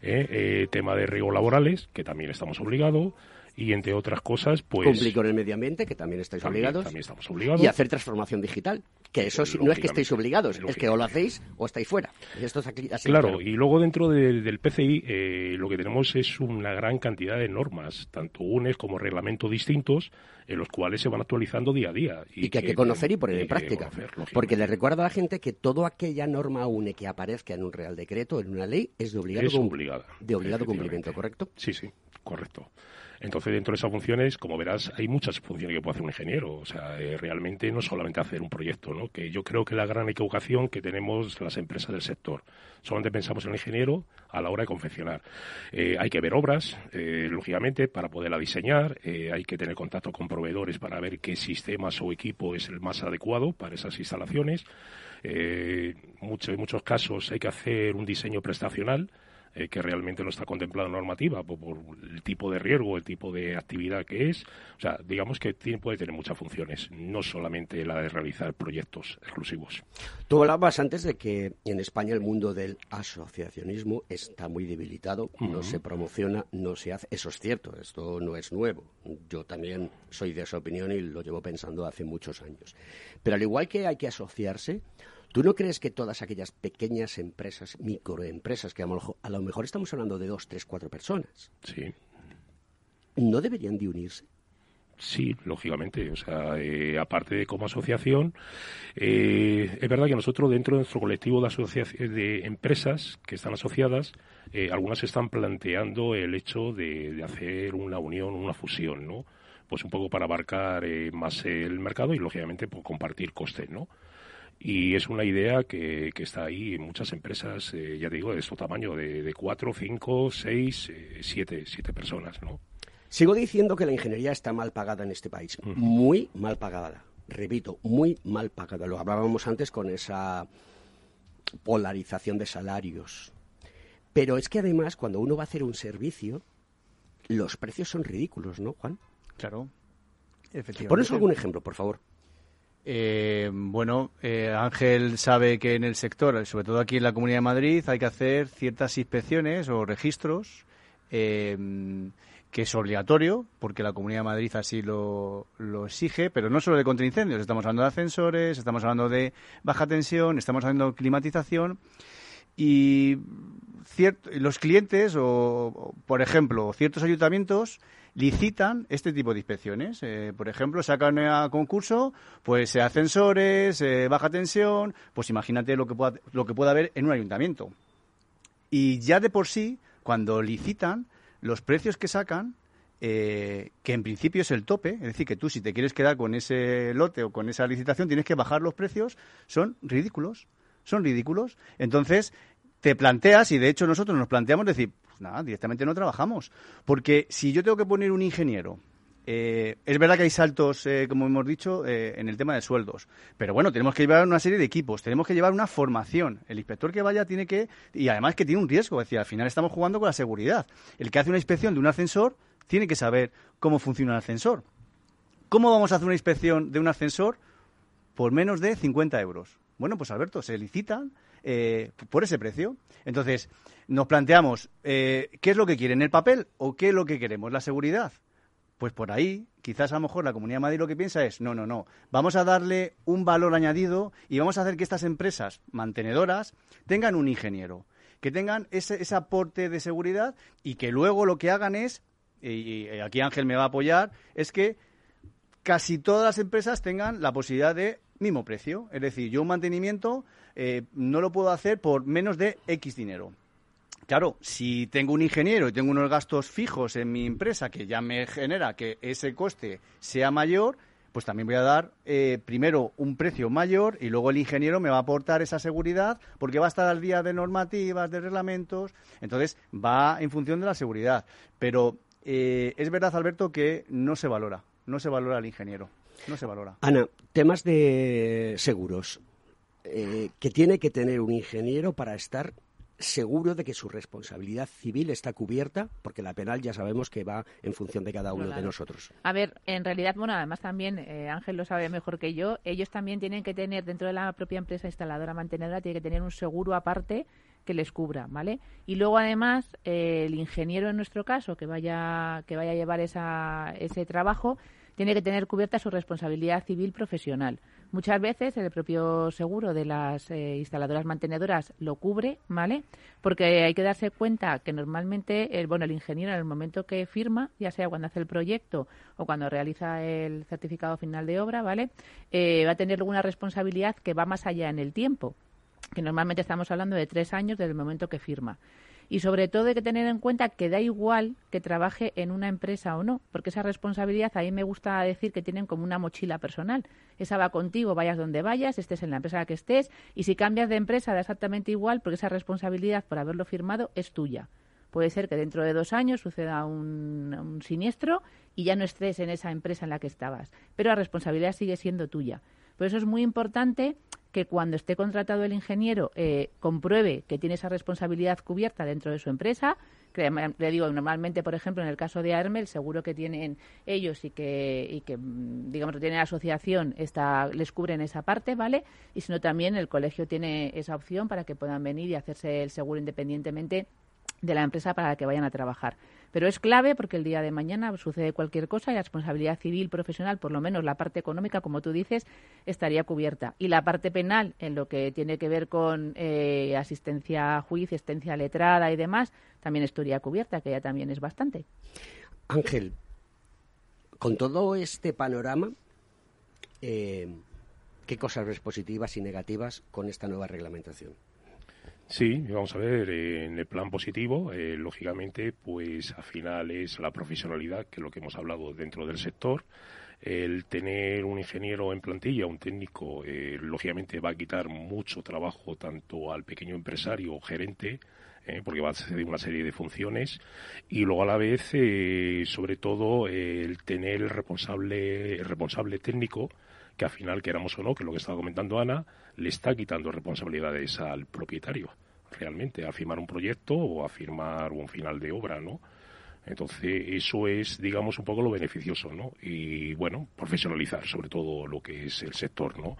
¿eh? Eh, tema de riesgos laborales, que también estamos obligados, y entre otras cosas, pues... Cumplir con el medio ambiente, que también estáis obligados. También estamos obligados. Y hacer transformación digital, que eso no es que estéis obligados, es que o lo hacéis o estáis fuera. esto es así, claro, y luego dentro del PCI eh, lo que tenemos es una gran cantidad de normas, tanto UNES como reglamentos distintos, en los cuales se van actualizando día a día. Y, que, hay que conocer y poner en práctica. porque le recuerdo a la gente que toda aquella norma UNE que aparezca en un Real Decreto, en una ley, es de obligado, de obligado cumplimiento, ¿correcto? Sí, sí, correcto. Entonces, dentro de esas funciones, como verás, hay muchas funciones que puede hacer un ingeniero. O sea, eh, realmente no solamente hacer un proyecto, ¿no? Que yo creo que la gran equivocación que tenemos las empresas del sector. Solamente pensamos en el ingeniero a la hora de confeccionar. Eh, hay que ver obras, eh, lógicamente, para poderla diseñar. hay que tener contacto con proveedores para ver qué sistemas o equipo es el más adecuado para esas instalaciones. en muchos casos hay que hacer un diseño prestacional eh, que realmente no está contemplado en normativa por, el tipo de riesgo, el tipo de actividad que es. O sea, digamos que tiene, puede tener muchas funciones, no solamente la de realizar proyectos exclusivos. Tú hablabas antes de que en España el mundo del asociacionismo está muy debilitado, no se promociona, no se hace. Eso es cierto, esto no es nuevo. Yo también soy de esa opinión y lo llevo pensando hace muchos años. Pero al igual que hay que asociarse, ¿Tú no crees que todas aquellas pequeñas empresas, microempresas, que a lo, mejor, estamos hablando de dos, tres, cuatro personas, sí. no deberían de unirse? Sí, lógicamente. O sea, eh, aparte de como asociación, eh, es verdad que nosotros dentro de nuestro colectivo de, de empresas que están asociadas, eh, algunas están planteando el hecho de, de, hacer una unión, una fusión, ¿no? Pues un poco para abarcar más el mercado y lógicamente pues, compartir costes, ¿no? Y es una idea que, que está ahí en muchas empresas, eh, ya te digo, de este tamaño, de, de cuatro, cinco, seis, eh, siete, siete personas, ¿no? Sigo diciendo que la ingeniería está mal pagada en este país, muy mal pagada. Repito, muy mal pagada. Lo hablábamos antes con esa polarización de salarios. Pero es que además, cuando uno va a hacer un servicio, los precios son ridículos, ¿no, Juan? Claro. Efectivamente. Pones algún ejemplo, por favor. Eh, bueno, eh, Ángel sabe que en el sector, sobre todo aquí en la Comunidad de Madrid, hay que hacer ciertas inspecciones o registros eh, que es obligatorio, porque la Comunidad de Madrid así lo, lo exige, pero no solo de contraincendios, estamos hablando de ascensores, estamos hablando de baja tensión, estamos hablando de climatización y los clientes o, por ejemplo, ciertos ayuntamientos licitan este tipo de inspecciones. Eh, por ejemplo, sacan a concurso pues ascensores, eh, baja tensión, pues imagínate lo que, pueda, lo que pueda haber en un ayuntamiento. Y ya de por sí, cuando licitan, los precios que sacan, eh, que en principio es el tope, es decir, que tú si te quieres quedar con ese lote o con esa licitación tienes que bajar los precios, son ridículos. Son ridículos. Entonces, te planteas, y de hecho nosotros nos planteamos decir, pues nada, directamente no trabajamos. Porque si yo tengo que poner un ingeniero, eh, es verdad que hay saltos, eh, como hemos dicho, eh, en el tema de sueldos. Pero bueno, tenemos que llevar una serie de equipos, tenemos que llevar una formación. El inspector que vaya tiene que. Y además que tiene un riesgo. Es decir, al final estamos jugando con la seguridad. El que hace una inspección de un ascensor tiene que saber cómo funciona el ascensor. ¿Cómo vamos a hacer una inspección de un ascensor por menos de 50 euros? Bueno, pues Alberto, se licitan eh, por ese precio. Entonces, nos planteamos, eh, ¿qué es lo que quieren? ¿El papel o qué es lo que queremos? ¿La seguridad? Pues por ahí, quizás a lo mejor la Comunidad de Madrid lo que piensa es, no, no, no, vamos a darle un valor añadido y vamos a hacer que estas empresas mantenedoras tengan un ingeniero, que tengan ese, ese aporte de seguridad y que luego lo que hagan es, y aquí Ángel me va a apoyar, es que casi todas las empresas tengan la posibilidad de mismo precio. Es decir, yo un mantenimiento eh, no lo puedo hacer por menos de X dinero. Claro, si tengo un ingeniero y tengo unos gastos fijos en mi empresa que ya me genera que ese coste sea mayor, pues también voy a dar eh, primero un precio mayor y luego el ingeniero me va a aportar esa seguridad porque va a estar al día de normativas, de reglamentos, entonces va en función de la seguridad. Pero eh, es verdad, Alberto, que no se valora, no se valora al ingeniero, no se valora. Ana, temas de seguros eh, que tiene que tener un ingeniero para estar seguro de que su responsabilidad civil está cubierta, porque la penal ya sabemos que va en función de cada uno de nosotros. A ver, en realidad, bueno, además también, eh, Ángel lo sabe mejor que yo, ellos también tienen que tener, dentro de la propia empresa instaladora mantenedora, tiene que tener un seguro aparte que les cubra, ¿vale? Y luego además eh, el ingeniero en nuestro caso que vaya que vaya a llevar esa, ese trabajo tiene que tener cubierta su responsabilidad civil profesional. Muchas veces el propio seguro de las eh, instaladoras mantenedoras lo cubre, ¿vale? Porque hay que darse cuenta que normalmente el, bueno, el ingeniero en el momento que firma, ya sea cuando hace el proyecto o cuando realiza el certificado final de obra, ¿vale? Eh, va a tener alguna responsabilidad que va más allá en el tiempo, que normalmente estamos hablando de tres años desde el momento que firma. Y sobre todo hay que tener en cuenta que da igual que trabaje en una empresa o no, porque esa responsabilidad a mí me gusta decir que tienen como una mochila personal. Esa va contigo, vayas donde vayas, estés en la empresa que estés, y si cambias de empresa da exactamente igual, porque esa responsabilidad por haberlo firmado es tuya. Puede ser que dentro de dos años suceda un, un siniestro y ya no estés en esa empresa en la que estabas, pero la responsabilidad sigue siendo tuya. Por eso es muy importante que cuando esté contratado el ingeniero eh, compruebe que tiene esa responsabilidad cubierta dentro de su empresa. Le digo, normalmente, por ejemplo, en el caso de ARME, el seguro que tienen ellos y que, y que mm, digamos, tiene la asociación, está, les cubren esa parte, ¿vale? Y si no, también el colegio tiene esa opción para que puedan venir y hacerse el seguro independientemente de la empresa para la que vayan a trabajar. Pero es clave porque el día de mañana sucede cualquier cosa y la responsabilidad civil, profesional, por lo menos la parte económica, como tú dices, estaría cubierta. Y la parte penal, en lo que tiene que ver con eh, asistencia a juicio, asistencia letrada y demás, también estaría cubierta, que ya también es bastante. Ángel, con todo este panorama, eh, ¿qué cosas ves positivas y negativas con esta nueva reglamentación? Sí, vamos a ver, en el plan positivo, eh, lógicamente, pues al final es la profesionalidad, que es lo que hemos hablado dentro del sector. El tener un ingeniero en plantilla, un técnico, eh, lógicamente va a quitar mucho trabajo tanto al pequeño empresario o gerente, eh, porque va a hacer una serie de funciones y luego a la vez, sobre todo, el tener el responsable, el responsable técnico que al final, queramos o no, que es lo que estaba comentando Ana, le está quitando responsabilidades al propietario, realmente, a firmar un proyecto o a firmar un final de obra, ¿no? Entonces, eso es, digamos, un poco lo beneficioso, ¿no? Y, bueno, profesionalizar sobre todo lo que es el sector, ¿no?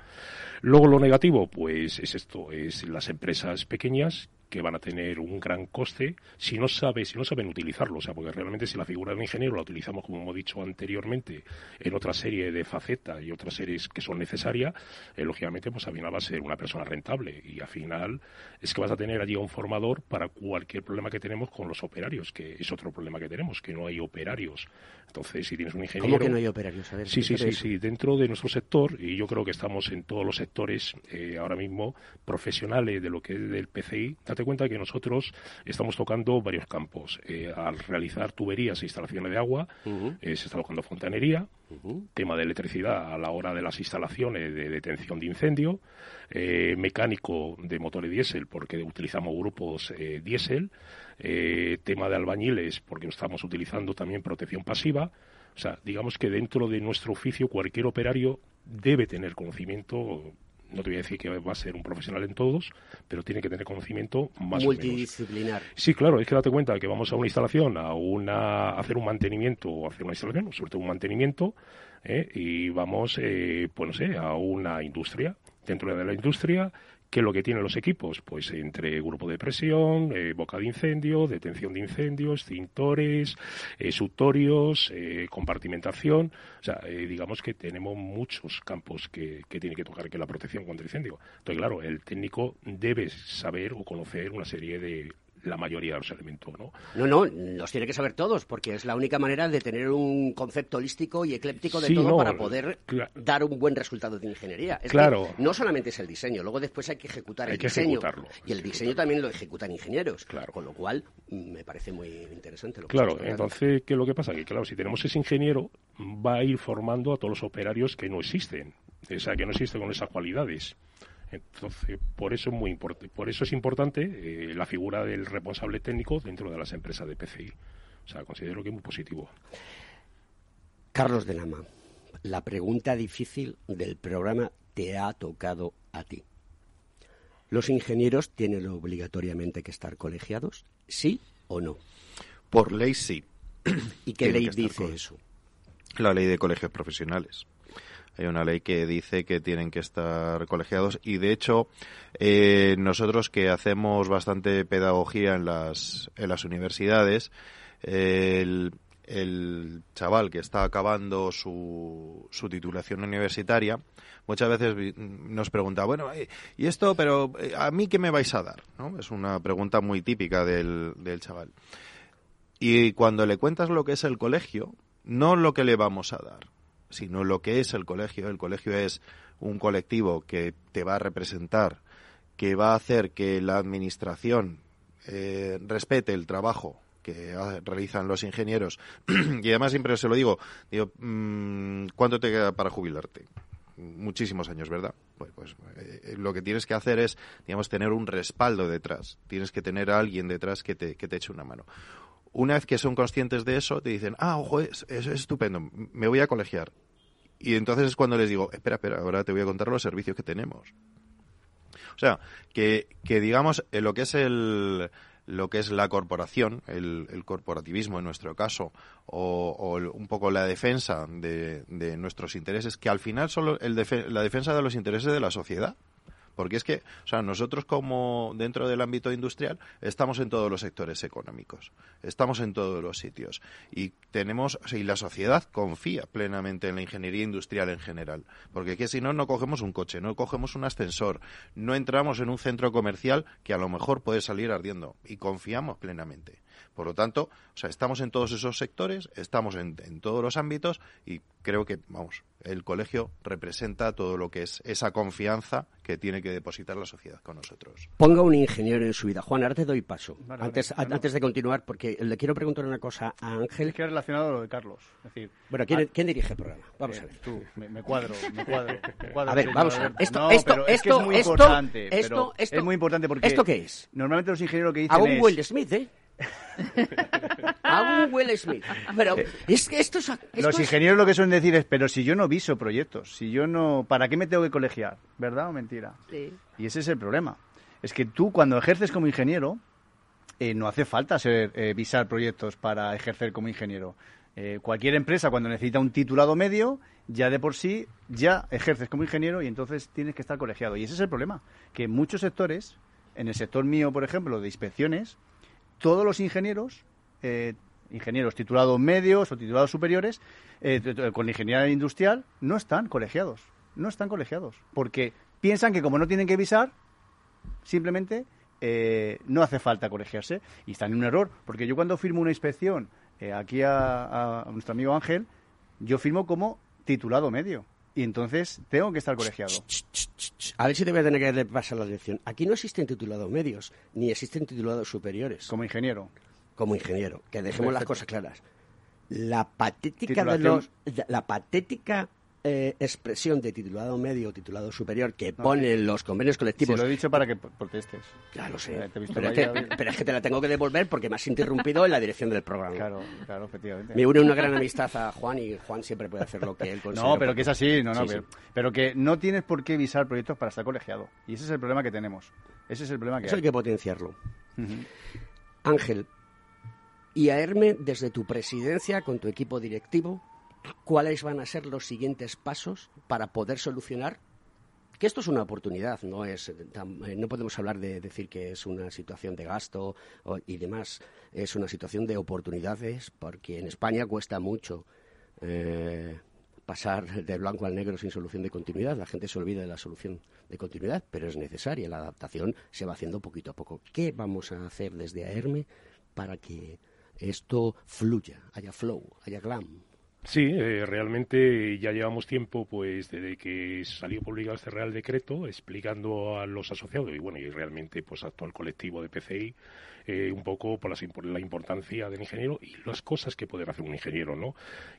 Luego, lo negativo, pues es esto, es las empresas pequeñas que van a tener un gran coste si no sabe, si no saben utilizarlo, o sea, porque realmente si la figura del ingeniero la utilizamos como hemos dicho anteriormente en otra serie de facetas y otras series que son necesarias, eh, lógicamente pues al final va a ser una persona rentable y al final es que vas a tener allí un formador para cualquier problema que tenemos con los operarios, que es otro problema que tenemos, que no hay operarios. Entonces, si tienes un ingeniero... ¿Cómo que no hay operarios? A ver, sí, sí, sí, sí, dentro de nuestro sector, y yo creo que estamos en todos los sectores eh, ahora mismo profesionales de lo que es del PCI, date cuenta que nosotros estamos tocando varios campos. Eh, al realizar tuberías e instalaciones de agua, eh, se está tocando fontanería, tema de electricidad a la hora de las instalaciones de detención de incendio, eh, mecánico de motores diésel, porque utilizamos grupos diésel, tema de albañiles, porque estamos utilizando también protección pasiva. O sea, digamos que dentro de nuestro oficio cualquier operario debe tener conocimiento no te voy a decir que va a ser un profesional en todos, pero tiene que tener conocimiento más multidisciplinar. Sí, claro, es que date cuenta que vamos a una instalación, a una hacer un mantenimiento o hacer una instalación, sobre todo un mantenimiento, ¿eh? y vamos, eh, pues no sé, a una industria. Dentro de la industria ¿Qué es lo que tienen los equipos? Pues entre grupo de presión, eh, boca de incendio, detención de incendios, cintores, eh, sutorios, eh, compartimentación. O sea, digamos que tenemos muchos campos que, que tiene que tocar que la protección contra incendio. Entonces, claro, el técnico debe saber o conocer una serie de la mayoría de los elementos, ¿no? No, no, los tiene que saber todos, porque es la única manera de tener un concepto holístico y ecléptico de todo para poder dar un buen resultado de ingeniería. Es claro. Que no solamente es el diseño, luego después hay que ejecutar el diseño. Y el diseño también lo ejecutan ingenieros. Claro. Con lo cual, me parece muy interesante lo que Claro, entonces, ¿qué es lo que pasa? Que, claro, si tenemos ese ingeniero, va a ir formando a todos los operarios que no existen. O sea, que no existen con esas cualidades. Entonces, por eso es muy importante, por eso es importante eh, la figura del responsable técnico dentro de las empresas de PCI. O sea, considero que es muy positivo. Carlos de Lama, la pregunta difícil del programa te ha tocado a ti. ¿Los ingenieros tienen obligatoriamente que estar colegiados? ¿Sí o no? Por ley sí. ¿Y qué ley dice eso? La ley de colegios profesionales. Hay una ley que dice que tienen que estar colegiados y de hecho eh, nosotros que hacemos bastante pedagogía en las, en las universidades, el, chaval que está acabando su, su titulación universitaria, muchas veces nos pregunta, bueno, eh, ¿y esto, pero eh, a mí qué me vais a dar? Es una pregunta muy típica del, del chaval. Y cuando le cuentas lo que es el colegio, no lo que le vamos a dar, sino lo que es el colegio. El colegio es un colectivo que te va a representar, que va a hacer que la administración eh, respete el trabajo que realizan los ingenieros. y además siempre se lo digo, digo, mm, ¿cuánto te queda para jubilarte? muchísimos años, ¿verdad? Pues, pues eh, lo que tienes que hacer es, digamos, tener un respaldo detrás. Tienes que tener a alguien detrás que te, que te eche una mano una vez que son conscientes de eso, te dicen, ah, ojo, es, es, estupendo, me voy a colegiar. Y entonces es cuando les digo, espera, espera, ahora te voy a contar los servicios que tenemos. O sea, que, que digamos, eh, lo que es el, lo que es la corporación, el, el corporativismo en nuestro caso, o, o, un poco la defensa de, de, nuestros intereses, que al final son el la defensa de los intereses de la sociedad. Porque es que, o sea, nosotros como dentro del ámbito industrial estamos en todos los sectores económicos, estamos en todos los sitios. Y tenemos, y la sociedad confía plenamente en la ingeniería industrial en general, porque que si no, no cogemos un coche, no cogemos un ascensor, no entramos en un centro comercial que a lo mejor puede salir ardiendo. Y confiamos plenamente. Por lo tanto, o sea, estamos en todos esos sectores, estamos en, en, todos los ámbitos y creo que, vamos, el colegio representa todo lo que es esa confianza que tiene que depositar la sociedad con nosotros. Ponga un ingeniero en su vida. Juan, ahora te doy paso. Vale, antes, vale. antes de continuar, porque le quiero preguntar una cosa a Ángel. Es que es relacionado a lo de Carlos. Es decir, bueno, ¿quién, a... ¿quién dirige el programa? Vamos eh, a ver. Tú, me, me, cuadro, me cuadro, me cuadro. A ver, vamos a ver. Esto, no, esto, pero esto, es que es muy esto, importante. esto, pero esto, es muy importante porque. ¿Esto qué es? Normalmente los ingenieros que dicen A un es. Will Smith, ¿eh? A un Will Smith. Pero es que esto es. Esto Los ingenieros lo que suelen decir es: pero si yo no viso proyectos, si yo no. ¿Para qué me tengo que colegiar? ¿Verdad o mentira? Sí. Y ese es el problema. Es que tú, cuando ejerces como ingeniero, eh, no hace falta ser, eh, visar proyectos para ejercer como ingeniero. Eh, cualquier empresa, cuando necesita un titulado medio, ya de por sí, ya ejerces como ingeniero y entonces tienes que estar colegiado. Y ese es el problema. Que en muchos sectores, en el sector mío, por ejemplo, de inspecciones, todos los ingenieros, eh, ingenieros titulados medios o titulados superiores, eh, con ingeniería industrial, no están colegiados. No están colegiados. Porque piensan que como no tienen que visar, simplemente eh, no hace falta colegiarse. Y están en un error. Porque yo cuando firmo una inspección eh, aquí a, a, nuestro amigo Ángel, yo firmo como titulado medio. Y entonces tengo que estar colegiado. A ver si te voy a tener que pasar la lección. Aquí no existen titulados medios, ni existen titulados superiores. Como ingeniero. Como ingeniero. Que dejemos las cosas claras. La patética de los. La patética eh, expresión de titulado medio o titulado superior que no, ponen los convenios colectivos. Se lo he dicho para que protestes. Ya lo sé. Eh, pero, es que, pero, es que, te la tengo que devolver porque me has interrumpido en la dirección del programa. Claro, claro, efectivamente. Me une una gran amistad a Juan y Juan siempre puede hacer lo que él considera. No, pero que es así, no, no. Sí, pero, sí. pero, que no tienes por qué visar proyectos para estar colegiado. Y ese es el problema que tenemos. Ese es el problema que Eso hay, hay que potenciarlo. Uh -huh. Ángel, y a Herme, desde tu presidencia, con tu equipo directivo, cuáles van a ser los siguientes pasos para poder solucionar que esto es una oportunidad, no es no podemos hablar de decir que es una situación de gasto y demás, es una situación de oportunidades porque en España cuesta mucho eh, pasar de blanco al negro sin solución de continuidad. La gente se olvida de la solución de continuidad, pero es necesaria. La adaptación se va haciendo poquito a poco. ¿Qué vamos a hacer desde AERME para que esto fluya, haya flow, haya glam? Sí, eh, realmente ya llevamos tiempo, pues, desde que salió publicado este Real Decreto, explicando a los asociados y bueno, y realmente, pues, a todo el colectivo de PCI, eh, un poco por, la importancia del ingeniero y las cosas que puede hacer un ingeniero, ¿no?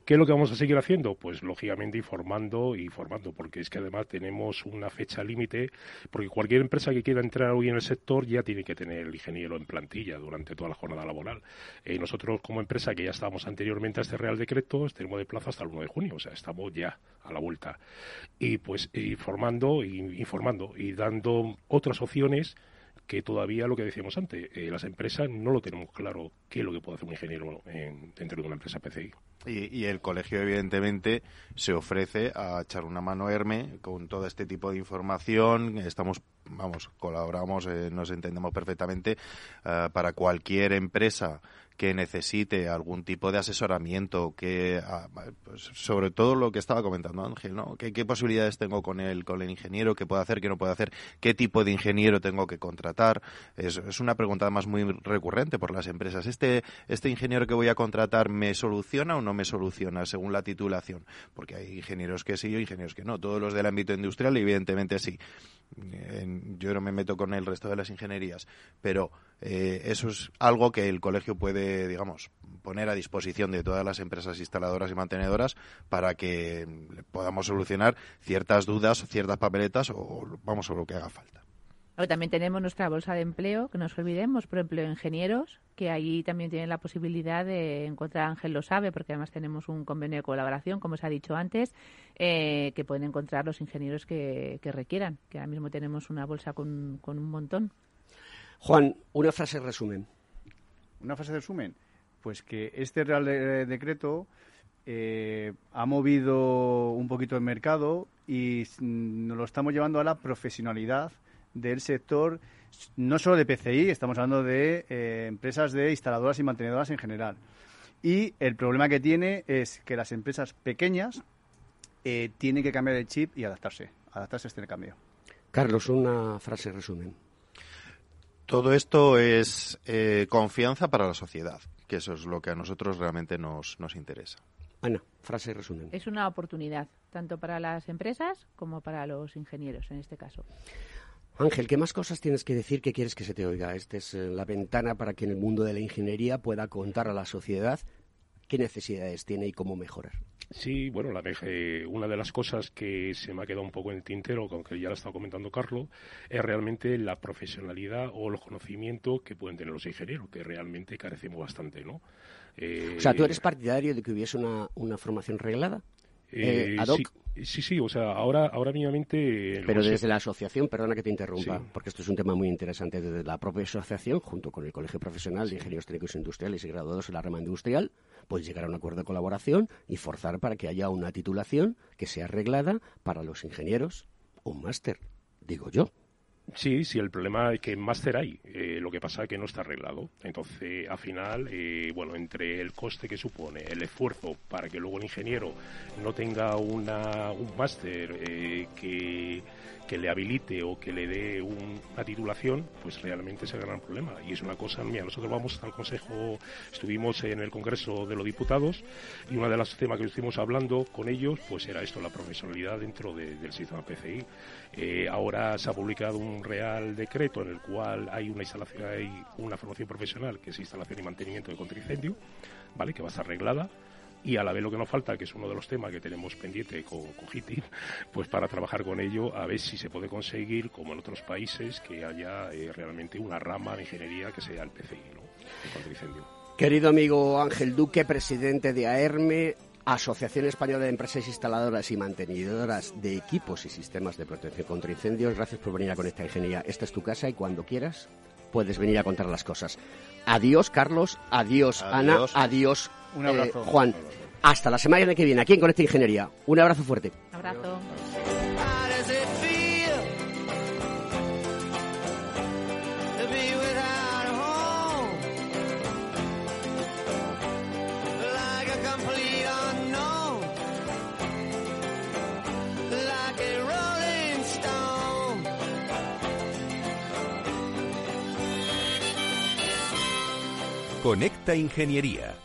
¿Qué es lo que vamos a seguir haciendo? Pues lógicamente informando y formando, porque es que además tenemos una fecha límite, porque cualquier empresa que quiera entrar hoy en el sector ya tiene que tener el ingeniero en plantilla durante toda la jornada laboral. Eh, nosotros como empresa que ya estábamos anteriormente a este Real Decreto, tenemos de plazo hasta el 1 de junio, o sea, estamos ya a la vuelta. Y pues informando y informando y dando otras opciones que todavía lo que decíamos antes, eh, las empresas no lo tenemos claro qué es lo que puede hacer un ingeniero dentro de una empresa PCI. Y, y, el colegio, evidentemente, se ofrece a echar una mano Herme con todo este tipo de información. Estamos, vamos, colaboramos, eh, nos entendemos perfectamente eh, para cualquier empresa que necesite algún tipo de asesoramiento, que ah, pues, sobre todo lo que estaba comentando Ángel, ¿no? ¿Qué, posibilidades tengo con el, con el ingeniero? ¿Qué puedo hacer? ¿Qué no puedo hacer? ¿Qué tipo de ingeniero tengo que contratar? Es, es una pregunta además muy recurrente por las empresas. ¿Este, ¿Este ingeniero que voy a contratar me soluciona o no me soluciona según la titulación? Porque hay ingenieros que sí y ingenieros que no. Todos los del ámbito industrial, evidentemente sí. Yo no me meto con el resto de las ingenierías, pero eh, eso es algo que el colegio puede, digamos, poner a disposición de todas las empresas instaladoras y mantenedoras para que podamos solucionar ciertas dudas, ciertas papeletas o, vamos, o lo que haga falta. También tenemos nuestra bolsa de empleo, que no nos olvidemos, por ejemplo, ingenieros, que ahí también tienen la posibilidad de encontrar, Ángel lo sabe, porque además tenemos un convenio de colaboración, como se ha dicho antes, eh, que pueden encontrar los ingenieros que, requieran, que ahora mismo tenemos una bolsa con un montón. Juan, una frase resumen. Una frase resumen. Pues que este Real Decreto eh, ha movido un poquito el mercado y nos lo estamos llevando a la profesionalidad del sector, no solo de PCI, estamos hablando de eh, empresas de instaladoras y mantenedoras en general. Y el problema que tiene es que las empresas pequeñas eh, tienen que cambiar el chip y adaptarse, adaptarse a este cambio. Carlos, una frase resumen. Todo esto es eh, confianza para la sociedad, que eso es lo que a nosotros realmente nos, nos interesa. Ana, frase resumen. Es una oportunidad, tanto para las empresas como para los ingenieros, en este caso. Ángel, ¿qué más cosas tienes que decir que quieres que se te oiga? Esta es eh, la ventana para que en el mundo de la ingeniería pueda contar a la sociedad qué necesidades tiene y cómo mejorar. Sí, bueno, la, una de las cosas que se me ha quedado un poco en el tintero, aunque ya lo estado comentando Carlos, es realmente la profesionalidad o el conocimiento que pueden tener los ingenieros, que realmente carecemos bastante, ¿no? o sea, ¿tú eres partidario de que hubiese una, una formación reglada? Eh, ad hoc? Sí, sí, o sea, ahora, ahora mínimamente... Pero desde la asociación, perdona que te interrumpa, porque esto es un tema muy interesante, desde la propia asociación, junto con el Colegio Profesional de Ingenieros Técnicos Industriales y Graduados en la rama industrial, pues llegar a un acuerdo de colaboración y forzar para que haya una titulación que sea arreglada para los ingenieros, un máster, digo yo. Sí, sí, el problema es que máster hay, eh, lo que pasa es que no está arreglado. Entonces, al final, eh, bueno, entre el coste que supone, el esfuerzo para que luego el ingeniero no tenga una, un máster eh, que que le habilite o que le dé una titulación, pues realmente es el gran problema. Y es una cosa mía. Nosotros vamos al Consejo, estuvimos en el Congreso de los Diputados y uno de los temas que estuvimos hablando con ellos, pues era esto, la profesionalidad dentro del sistema PCI. Eh, ahora se ha publicado un real decreto en el cual hay una instalación, hay una formación profesional que es instalación y mantenimiento de contraincendio, ¿vale? Que va a estar arreglada y a la vez lo que nos falta, que es uno de los temas que tenemos pendiente con, con pues para trabajar con ello, a ver si se puede conseguir, como en otros países, que haya eh, realmente una rama de ingeniería que sea el PCI, ¿no? Querido amigo Ángel Duque, presidente de AERME, Asociación Española de Empresas Instaladoras y Mantenidoras de Equipos y Sistemas de Protección contra Incendios, gracias por venir a con esta Ingeniería. Esta es tu casa y cuando quieras puedes venir a contar las cosas. Adiós, Carlos. Adiós, Ana. Adiós, Un abrazo. Eh, Juan. Hasta la semana que viene, aquí en Conecta Ingeniería. Un abrazo fuerte. Abrazo. Conecta Ingeniería